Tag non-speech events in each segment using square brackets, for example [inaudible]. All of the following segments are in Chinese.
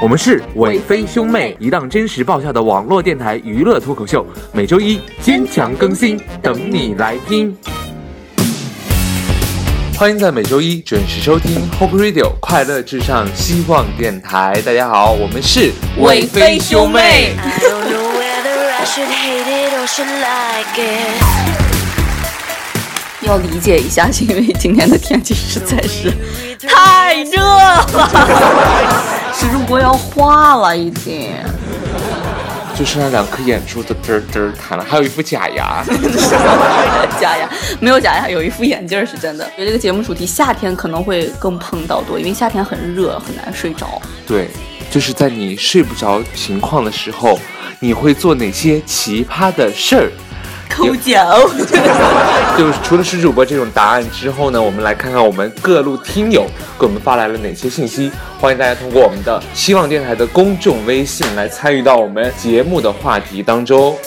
我们是韦飞兄妹，一档真实爆笑的网络电台娱乐脱口秀，每周一坚强更新，等你来听。欢迎在每周一准时收听 Hope Radio 快乐至上希望电台。大家好，我们是韦飞兄妹。要理解一下，是因为今天的天气实在是太热了，是如果要化了已经。就剩下两颗眼珠子嘚嘚弹了，还有一副假牙。假牙没有假牙，有一副眼镜是真的。觉得这个节目主题夏天可能会更碰到多，因为夏天很热，很难睡着。对，就是在你睡不着情况的时候，你会做哪些奇葩的事儿？抠脚，[laughs] 就是除了是主播这种答案之后呢，我们来看看我们各路听友给我们发来了哪些信息。欢迎大家通过我们的希望电台的公众微信来参与到我们节目的话题当中。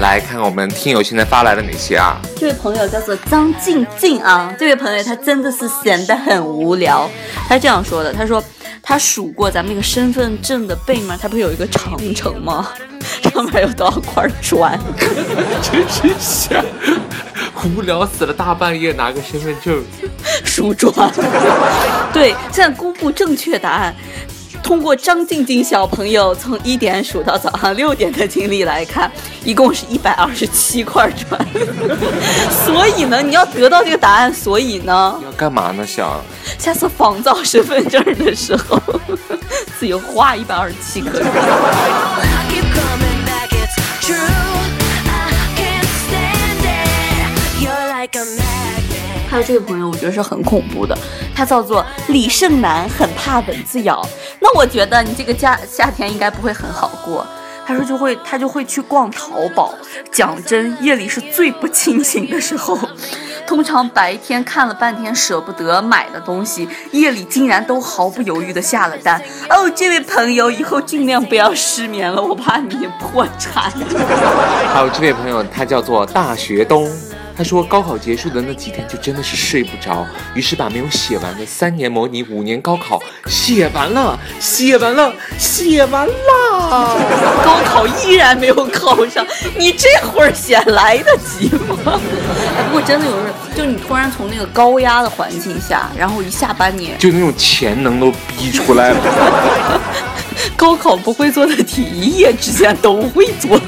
来看看我们听友现在发来了哪些啊？这位朋友叫做张静静啊，这位朋友他真的是闲得很无聊，他这样说的，他说他数过咱们那个身份证的背面，他不是有一个长城吗？上面有多少块砖？[laughs] 真是想无聊死了，大半夜拿个身份证数砖。[laughs] 对，现在公布正确答案。通过张静静小朋友从一点数到早上六点的经历来看，一共是一百二十七块砖。[laughs] 所以呢，你要得到这个答案，所以呢，你要干嘛呢？想下次仿造身份证的时候，自己画一百二十七颗。还有这个朋友，我觉得是很恐怖的，他叫做李胜男，很怕蚊子咬。那我觉得你这个夏夏天应该不会很好过。他说就会他就会去逛淘宝。讲真，夜里是最不清醒的时候。通常白天看了半天舍不得买的东西，夜里竟然都毫不犹豫的下了单。哦，这位朋友，以后尽量不要失眠了，我怕你破产。还有这位朋友，他叫做大学东。他说高考结束的那几天就真的是睡不着，于是把没有写完的三年模拟五年高考写完了，写完了，写完了，高考依然没有考上，你这会儿写来得及吗？哎，不过真的有时候，就你突然从那个高压的环境下，然后一下把你就那种潜能都逼出来了，高考不会做的题，一夜之间都会做。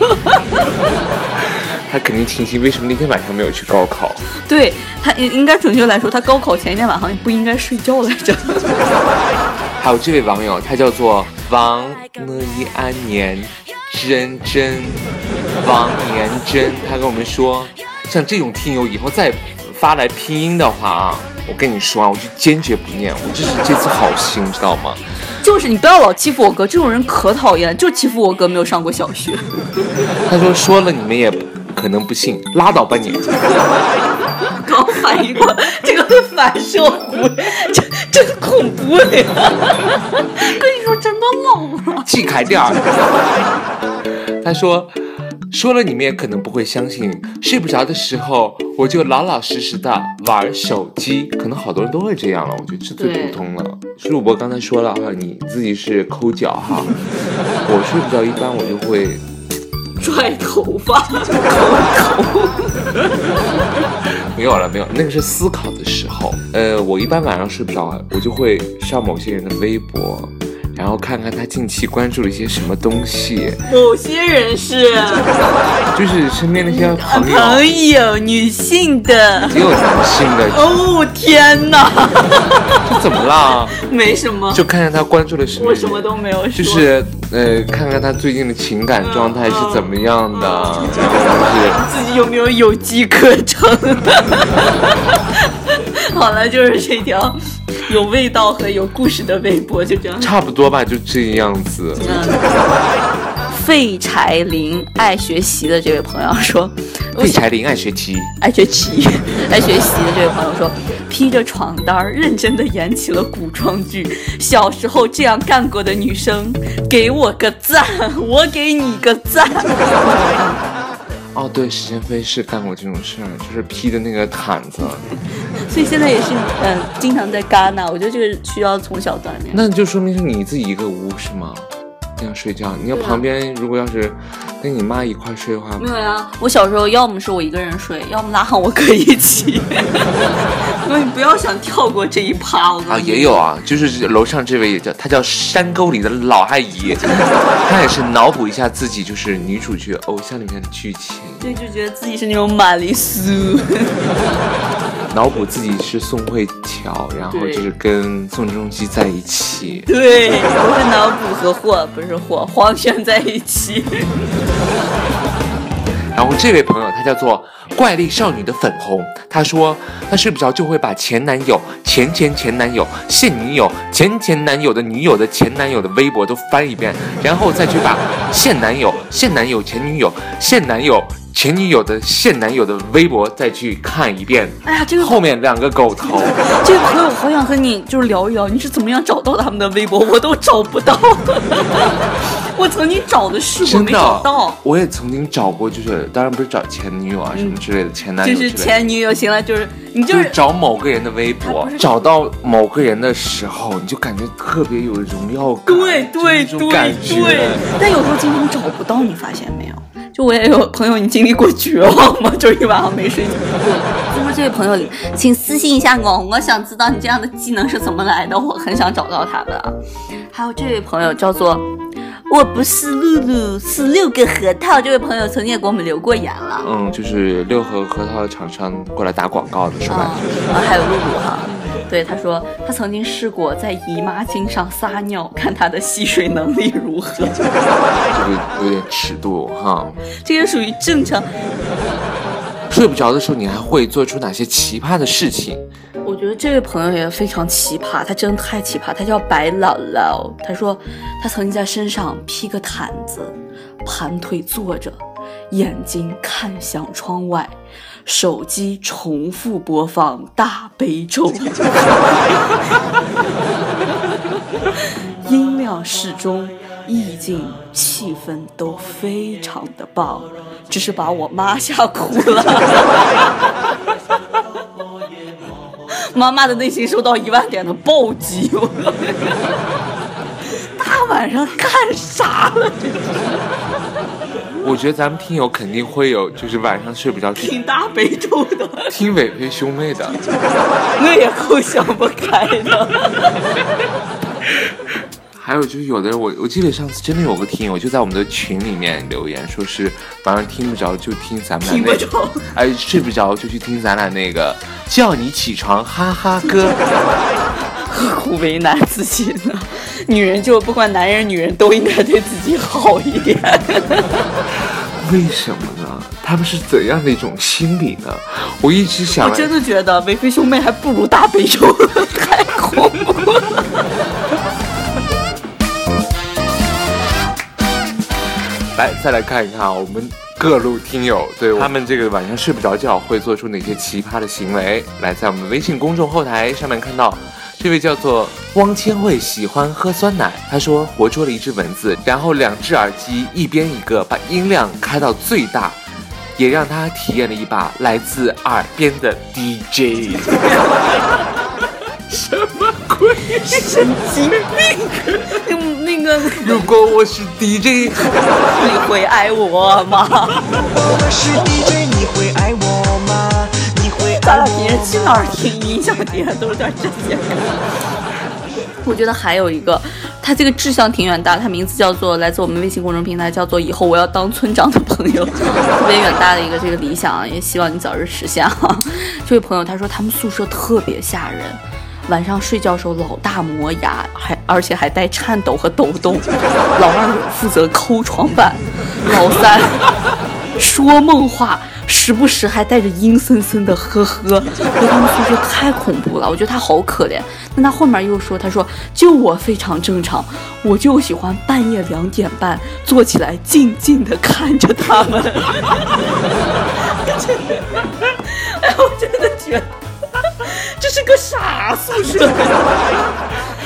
他肯定庆幸，为什么那天晚上没有去高考？对他应应该准确来说，他高考前一天晚上不应该睡觉来着。[laughs] 还有这位网友，他叫做王呢一安年真真王年真，他跟我们说，像这种听友以后再发来拼音的话啊，我跟你说啊，我就坚决不念，我这是这次好心，知道吗？就是你不要老欺负我哥，这种人可讨厌，就欺负我哥没有上过小学。[laughs] 他说说了你们也。可能不信，拉倒吧你！[laughs] 刚反应过，这个反射弧，真真恐怖呀！[laughs] 跟你说，真的冷了。记开点儿。他说，说了你们也可能不会相信。睡不着的时候，我就老老实实的玩手机。可能好多人都会这样了，我觉得这最普通了。主播刚才说了哈，你自己是抠脚哈。我睡不着，一般我就会。拽头发，[laughs] 没有了，没有，那个是思考的时候。呃，我一般晚上睡不着，我就会上某些人的微博。然后看看他近期关注了一些什么东西。某些人是，就是身边那些朋友，朋友，女性的，也有男性的。哦天哪，这怎么了？没什么，就看看他关注了什么。我什么都没有说。就是呃，看看他最近的情感状态是怎么样的，然后就是自己有没有有机可乘。[laughs] 好了，就是这条。有味道和有故事的微博，就这样。差不多吧，就这样子。嗯。废柴林爱学习的这位朋友说：“废柴林爱学习，爱学习，[laughs] 爱学习的这位朋友说，披着床单认真的演起了古装剧。小时候这样干过的女生，给我个赞，我给你个赞。哦，对，时间飞是干过这种事儿，就是披的那个毯子。[laughs] 所以现在也是，嗯，经常在戛纳。我觉得这个需要从小锻炼。那就说明是你自己一个屋是吗？”这样睡觉，你要旁边如果要是跟你妈一块睡的话，没有呀。我小时候要么是我一个人睡，要么拉上我哥一起。[laughs] 那你不要想跳过这一趴。我啊，也有啊，就是楼上这位也叫，她叫山沟里的老阿姨，[laughs] 她也是脑补一下自己就是女主角偶像里面的剧情，对，就觉得自己是那种玛丽苏。脑补自己是宋慧乔，然后就是跟宋仲基在一起。对，不是脑补和霍，不是霍，黄轩在一起。[laughs] 然后这位朋友他叫做怪力少女的粉红，他说他睡不着就会把前男友、前前前男友、现女友、前前男友的女友的前男友的微博都翻一遍，然后再去把现男友、现男友、前女友、现男友。前女友的现男友的微博再去看一遍。哎呀，这个后面两个狗头。[laughs] 这个朋友好想和你就是聊一聊，你是怎么样找到他们的微博？我都找不到。[laughs] 我曾经找的是，我没找到。我也曾经找过，就是当然不是找前女友啊什么之类的，前男友。就是前女友，行了，就是你就是找某个人的微博，找到某个人的时候，你就感觉特别有荣耀感。对对对对。但有时候经常找不到，你发现没有？就我也有朋友，你经历过绝望吗？就一晚上没睡觉。[laughs] 那么这位朋友，请私信一下我，我想知道你这样的技能是怎么来的，我很想找到他的。还有这位朋友叫做我不是露露，是六个核桃。这位朋友曾经也给我们留过言了。嗯，就是六盒核桃的厂商过来打广告的，是吧？啊，还有露露哈。对，他说他曾经试过在姨妈巾上撒尿，看他的吸水能力如何。[laughs] 这个有点尺度哈。这个属于正常。睡不着的时候，你还会做出哪些奇葩的事情？我觉得这位朋友也非常奇葩，他真的太奇葩。他叫白姥姥，他说他曾经在身上披个毯子，盘腿坐着，眼睛看向窗外。手机重复播放大悲咒，[laughs] 音量适中，意境气氛都非常的棒，只是把我妈吓哭了。[laughs] 妈妈的内心受到一万点的暴击，[laughs] 大晚上干啥了？这是。我觉得咱们听友肯定会有，就是晚上睡不着听大悲咒的，听伟伟兄妹的，那也够想不开的。还有就是有的人，我我记得上次真的有个听友就在我们的群里面留言，说是晚上听不着就听咱们俩那个，哎睡不着就去听咱俩那个叫你起床哈哈歌。何 [laughs] 苦为难自己呢？女人就不管男人女人都应该对自己好一点。[laughs] 为什么呢？他们是怎样的一种心理呢？我一直想，我真的觉得韦飞兄妹还不如大悲咒，太恐怖了。[laughs] 来，再来看一看啊我们各路听友对他们这个晚上睡不着觉会做出哪些奇葩的行为。来，在我们微信公众后台上面看到。这位叫做汪千惠，喜欢喝酸奶。他说活捉了一只蚊子，然后两只耳机一边一个，把音量开到最大，也让他体验了一把来自耳边的 DJ。[laughs] 什么鬼？神经病！那个，如果我是 DJ，[laughs] 你会爱我吗？我是 DJ，你会爱我吗？咱俩平时去哪儿听音响碟都是点这些。[laughs] 我觉得还有一个，他这个志向挺远大，他名字叫做来自我们微信公众平台，叫做以后我要当村长的朋友，[laughs] 特别远大的一个这个理想，也希望你早日实现哈。[laughs] 这位朋友他说他们宿舍特别吓人，晚上睡觉时候老大磨牙，还而且还带颤抖和抖动，老二负责抠床板，老三。说梦话，时不时还带着阴森森的呵呵，回他们宿舍太恐怖了，我觉得他好可怜。但他后面又说，他说就我非常正常，我就喜欢半夜两点半坐起来静静的看着他们。[laughs] 哎，我真的觉得这是个傻宿舍。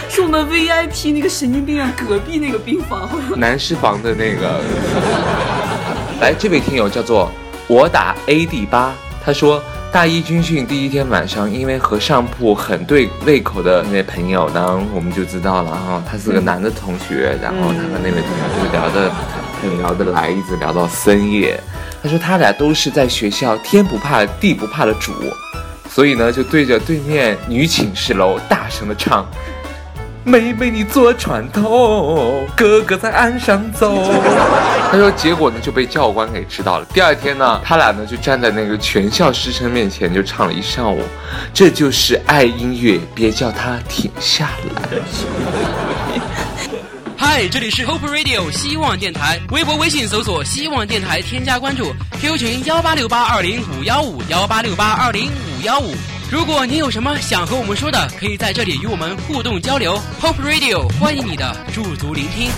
是我们 VIP 那个神经病院隔壁那个病房，男士房的那个。来，这位听友叫做我打 AD 八，他说大一军训第一天晚上，因为和上铺很对胃口的那位朋友呢，我们就知道了哈，他是个男的同学，然后他和那位同学就聊得很聊得来，一直聊到深夜。他说他俩都是在学校天不怕地不怕的主，所以呢就对着对面女寝室楼大声的唱。妹妹你坐船头，哥哥在岸上走。他说，结果呢就被教官给知道了。第二天呢，他俩呢就站在那个全校师生面前就唱了一上午。这就是爱音乐，别叫它停下来。嗨，这里是 Hope Radio 希望电台，微博、微信搜索“希望电台”，添加关注，QQ 群幺八六八二零五幺五幺八六八二零五幺五。如果你有什么想和我们说的，可以在这里与我们互动交流。Hope Radio 欢迎你的驻足聆听。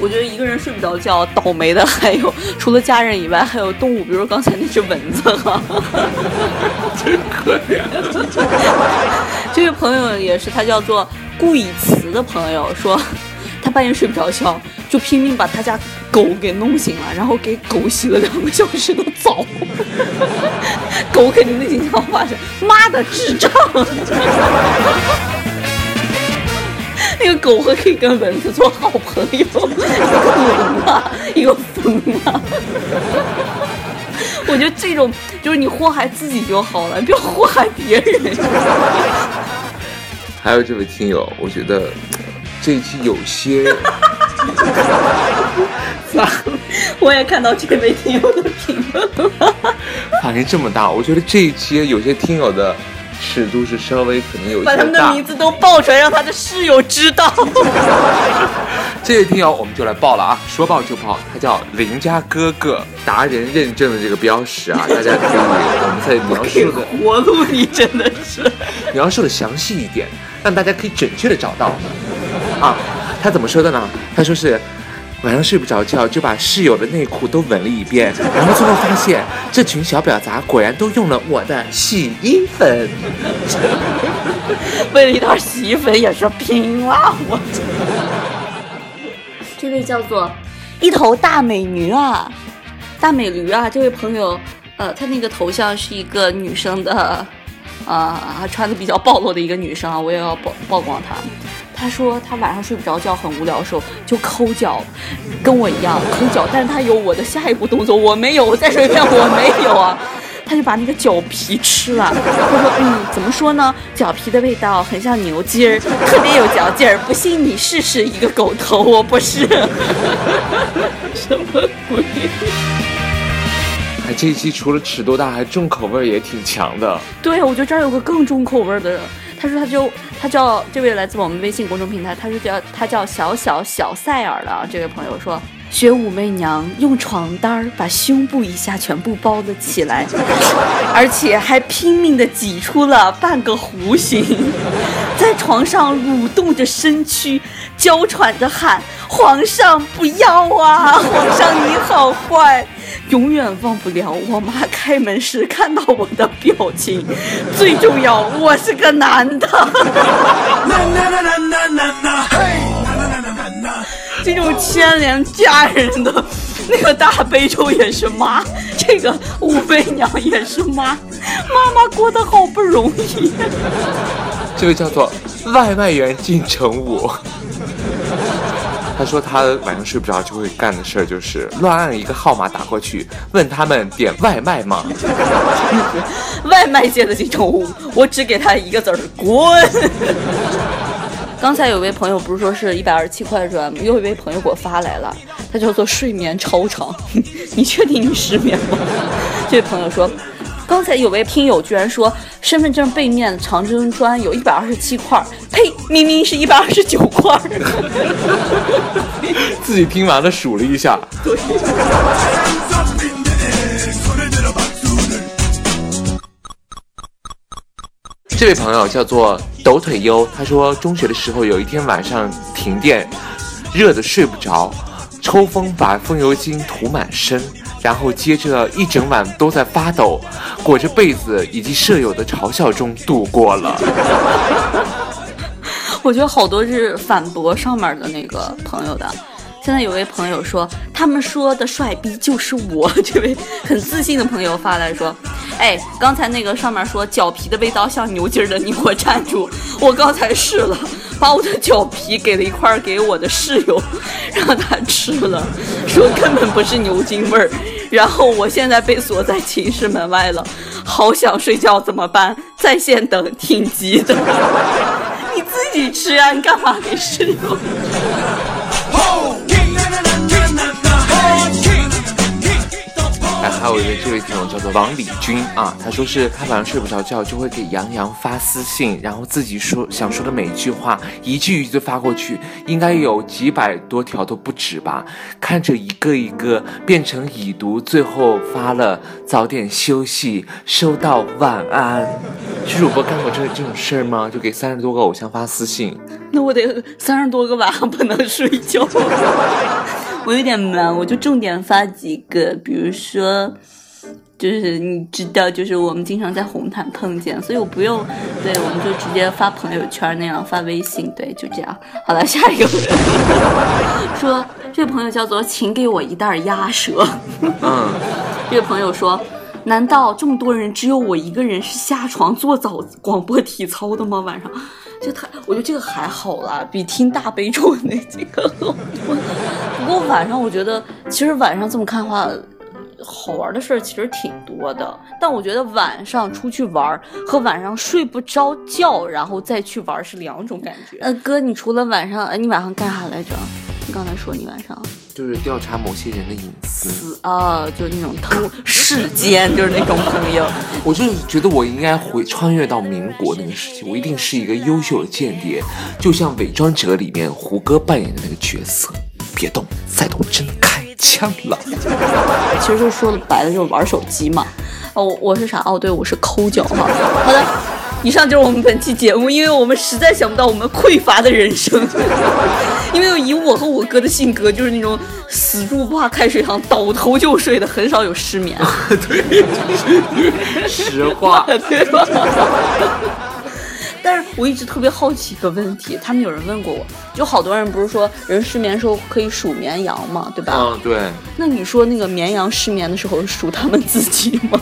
我觉得一个人睡不着觉，倒霉的还有除了家人以外，还有动物，比如刚才那只蚊子哈。真可怜。[laughs] 这位朋友也是，他叫做顾以慈的朋友说，他半夜睡不着觉，就拼命把他家狗给弄醒了，然后给狗洗了两个小时的澡。狗肯定会经常发生，妈的智障！那个狗还可以跟蚊子做好朋友，一个聋了，一个疯了。我觉得这种就是你祸害自己就好了，不要祸害别人。还有这位听友，我觉得这一期有些，[laughs] 我也看到这位听友的评论了。反应这么大，我觉得这一期有些听友的尺度是稍微可能有把他些大们的名。字都报出来，让他的室友知道。[laughs] 这位听友我们就来报了啊，说报就报，他叫邻家哥哥达人认证的这个标识啊，[laughs] 大家可以我们在描述的活路你真的是。描述的详细一点，让大家可以准确的找到。啊，他怎么说的呢？他说是晚上睡不着觉，就把室友的内裤都闻了一遍，然后最后发现这群小婊砸果然都用了我的洗衣粉。[laughs] 为了一袋洗衣粉也是拼了，我。这位叫做一头大美女啊，大美驴啊，这位朋友，呃，他那个头像是一个女生的，啊、穿的比较暴露的一个女生啊，我也要曝曝光她。她说他晚上睡不着觉，很无聊的时候就抠脚，跟我一样抠脚，但是他有我的下一步动作，我没有。我再说一遍，我没有啊。[laughs] 他就把那个脚皮吃了。他说：“嗯，怎么说呢？脚皮的味道很像牛筋儿，特别有嚼劲儿。不信你试试，一个狗头，我不是。[laughs] 什么鬼？哎，这一期除了尺度大，还重口味也挺强的。对，我觉得这儿有个更重口味的人。他说他就他叫这位来自我们微信公众平台，他说叫他叫小小小塞尔的啊。这位朋友说。”学武媚娘用床单儿把胸部以下全部包了起来，而且还拼命地挤出了半个弧形，在床上蠕动着身躯，娇喘着喊：“皇上不要啊！皇上你好坏！”永远忘不了我妈开门时看到我的表情。最重要，我是个男的。这种牵连家人的那个大悲咒也是妈，[laughs] 这个武媚娘也是妈，妈妈过得好不容易。这位叫做外卖员进城武，他说他晚上睡不着就会干的事儿就是乱按一个号码打过去，问他们点外卖吗？[laughs] 外卖界的金城武，我只给他一个字儿：滚。[laughs] 刚才有位朋友不是说是一百二十七块砖吗？又有一位朋友给我发来了，他叫做睡眠超长，[laughs] 你确定你失眠吗？这位朋友说，刚才有位听友居然说身份证背面长针砖有一百二十七块儿，呸，明明是一百二十九块儿。自己听完了数了一下，这位朋友叫做抖腿优，他说中学的时候有一天晚上停电，热的睡不着，抽风把风油精涂满身，然后接着一整晚都在发抖，裹着被子以及舍友的嘲笑中度过了。[laughs] 我觉得好多是反驳上面的那个朋友的。现在有位朋友说，他们说的帅逼就是我。[laughs] 这位很自信的朋友发来说，哎，刚才那个上面说脚皮的味道像牛筋的，你给我站住！我刚才试了，把我的脚皮给了一块给我的室友，让他吃了，说根本不是牛筋味儿。然后我现在被锁在寝室门外了，好想睡觉，怎么办？在线等，挺急的。[laughs] 你自己吃啊，你干嘛给室友？还有一位这位听友叫做王李军啊，他说是他晚上睡不着觉，就会给杨洋发私信，然后自己说想说的每一句话，一句一句发过去，应该有几百多条都不止吧。看着一个一个变成已读，最后发了早点休息，收到晚安。是主播干过这这种事儿吗？就给三十多个偶像发私信？那我得三十多个晚上不能睡觉，我有点忙，我就重点发几个，比如说，就是你知道，就是我们经常在红毯碰见，所以我不用，对，我们就直接发朋友圈那样发微信，对，就这样。好了，下一个 [laughs] 说，这位朋友叫做请给我一袋鸭舌，嗯，[laughs] 这位朋友说。难道这么多人只有我一个人是下床做早广播体操的吗？晚上，就他，我觉得这个还好啦，比听大悲咒那几个好多。不过晚上我觉得，其实晚上这么看的话，好玩的事儿其实挺多的。但我觉得晚上出去玩儿和晚上睡不着觉然后再去玩儿是两种感觉。呃，哥，你除了晚上，呃，你晚上干啥来着？你刚才说你晚上。就是调查某些人的隐私。啊，就是那种偷世间，就是那种朋友。我就是觉得我应该回穿越到民国那个时期，我一定是一个优秀的间谍，就像《伪装者》里面胡歌扮演的那个角色。别动，再动真开枪了。其实就说白了就是玩手机嘛。哦，我我是啥？哦，对，我是抠脚哈。好的，以上就是我们本期节目，因为我们实在想不到我们匮乏的人生。[laughs] 因为以我和我哥的性格，就是那种死猪不怕开水烫，倒头就睡的，很少有失眠。[laughs] 对，实话。[laughs] 对吧？但是我一直特别好奇一个问题，他们有人问过我，就好多人不是说人失眠的时候可以数绵羊嘛，对吧？嗯，对。那你说那个绵羊失眠的时候数他们自己吗？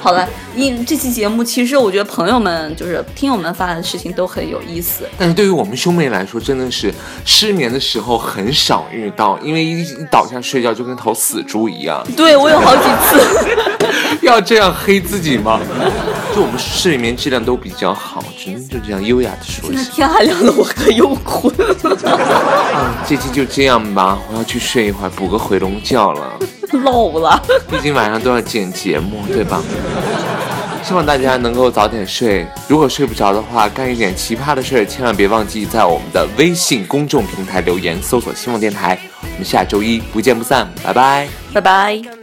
好了，因这期节目其实我觉得朋友们就是听友们发的事情都很有意思。但是对于我们兄妹来说，真的是失眠的时候很少遇到，因为一一倒下睡觉就跟头死猪一样。对我有好几次。要这样黑自己吗？就我们睡眠质量都比较好，只能就这样优雅的说一下天还亮了，我可又困 [laughs] 了。嗯，这期就这样吧，我要去睡一会儿，补个回笼觉了。老了，毕竟晚上都要剪节目，对吧？希望大家能够早点睡。如果睡不着的话，干一点奇葩的事儿，千万别忘记在我们的微信公众平台留言，搜索“希望电台”。我们下周一不见不散，拜拜，拜拜。